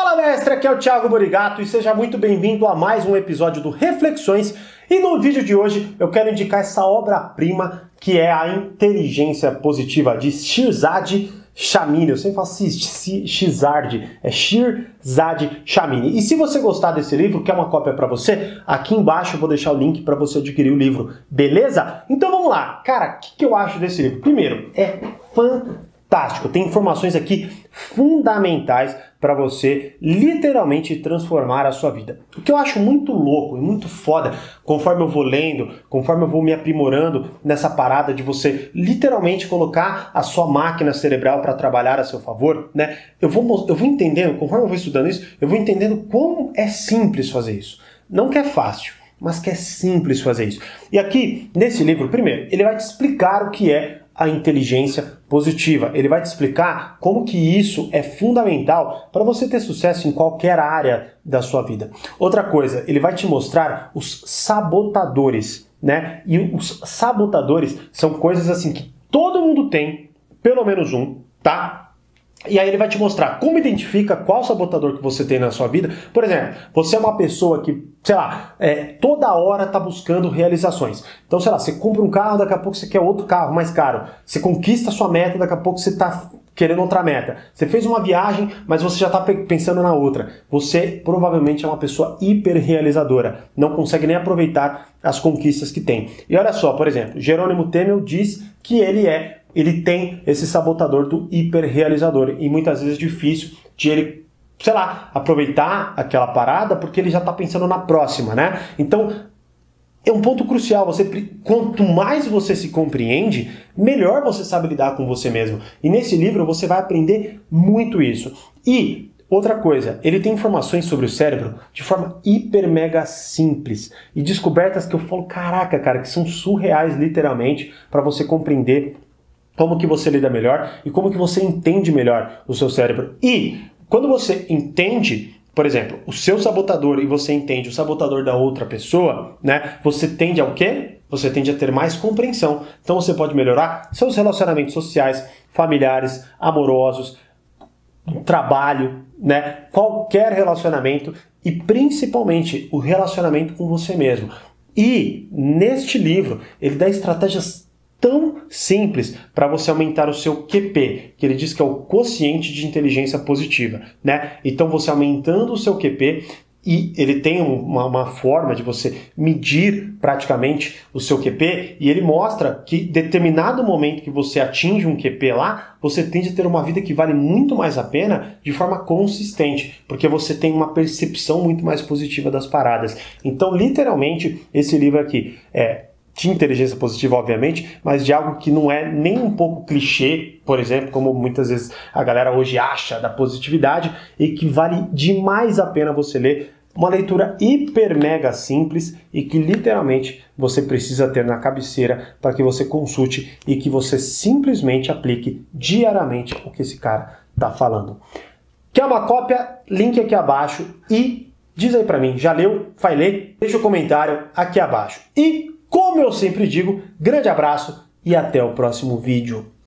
Fala mestre, aqui é o Thiago Borigato e seja muito bem-vindo a mais um episódio do Reflexões. E no vídeo de hoje eu quero indicar essa obra-prima que é a Inteligência Positiva de Shirzad Chamini. Eu sempre falo Shizard, é Shirzad Chamini. E se você gostar desse livro, quer uma cópia para você, aqui embaixo eu vou deixar o link para você adquirir o livro, beleza? Então vamos lá. Cara, o que, que eu acho desse livro? Primeiro, é fantástico fantástico. Tem informações aqui fundamentais para você literalmente transformar a sua vida. O que eu acho muito louco e muito foda, conforme eu vou lendo, conforme eu vou me aprimorando nessa parada de você literalmente colocar a sua máquina cerebral para trabalhar a seu favor, né? Eu vou, eu vou entendendo, conforme eu vou estudando isso, eu vou entendendo como é simples fazer isso. Não que é fácil, mas que é simples fazer isso. E aqui, nesse livro, primeiro, ele vai te explicar o que é a inteligência positiva. Ele vai te explicar como que isso é fundamental para você ter sucesso em qualquer área da sua vida. Outra coisa, ele vai te mostrar os sabotadores, né? E os sabotadores são coisas assim que todo mundo tem, pelo menos um, tá? E aí ele vai te mostrar como identifica qual sabotador que você tem na sua vida. Por exemplo, você é uma pessoa que, sei lá, é, toda hora está buscando realizações. Então, sei lá, você compra um carro, daqui a pouco você quer outro carro mais caro. Você conquista a sua meta, daqui a pouco você está querendo outra meta. Você fez uma viagem, mas você já está pensando na outra. Você provavelmente é uma pessoa hiperrealizadora. Não consegue nem aproveitar as conquistas que tem. E olha só, por exemplo, Jerônimo Temel diz que ele é ele tem esse sabotador do hiperrealizador e muitas vezes é difícil de ele, sei lá, aproveitar aquela parada porque ele já está pensando na próxima, né? Então é um ponto crucial. Você, quanto mais você se compreende, melhor você sabe lidar com você mesmo. E nesse livro você vai aprender muito isso. E Outra coisa, ele tem informações sobre o cérebro de forma hiper mega simples e descobertas que eu falo, caraca, cara, que são surreais literalmente para você compreender como que você lida melhor e como que você entende melhor o seu cérebro. E quando você entende, por exemplo, o seu sabotador e você entende o sabotador da outra pessoa, né? Você tende ao quê? Você tende a ter mais compreensão. Então você pode melhorar seus relacionamentos sociais, familiares, amorosos, trabalho, né? Qualquer relacionamento e principalmente o relacionamento com você mesmo. E neste livro, ele dá estratégias tão simples para você aumentar o seu QP, que ele diz que é o quociente de inteligência positiva, né? Então você aumentando o seu QP e ele tem uma, uma, forma de você medir praticamente o seu QP e ele mostra que determinado momento que você atinge um QP lá, você tende a ter uma vida que vale muito mais a pena de forma consistente, porque você tem uma percepção muito mais positiva das paradas. Então, literalmente, esse livro aqui é de inteligência positiva, obviamente, mas de algo que não é nem um pouco clichê, por exemplo, como muitas vezes a galera hoje acha da positividade, e que vale demais a pena você ler. Uma leitura hiper mega simples e que literalmente você precisa ter na cabeceira para que você consulte e que você simplesmente aplique diariamente o que esse cara está falando. Quer uma cópia? Link aqui abaixo e diz aí para mim, já leu? Vai ler? Deixa o um comentário aqui abaixo. E como eu sempre digo, grande abraço e até o próximo vídeo.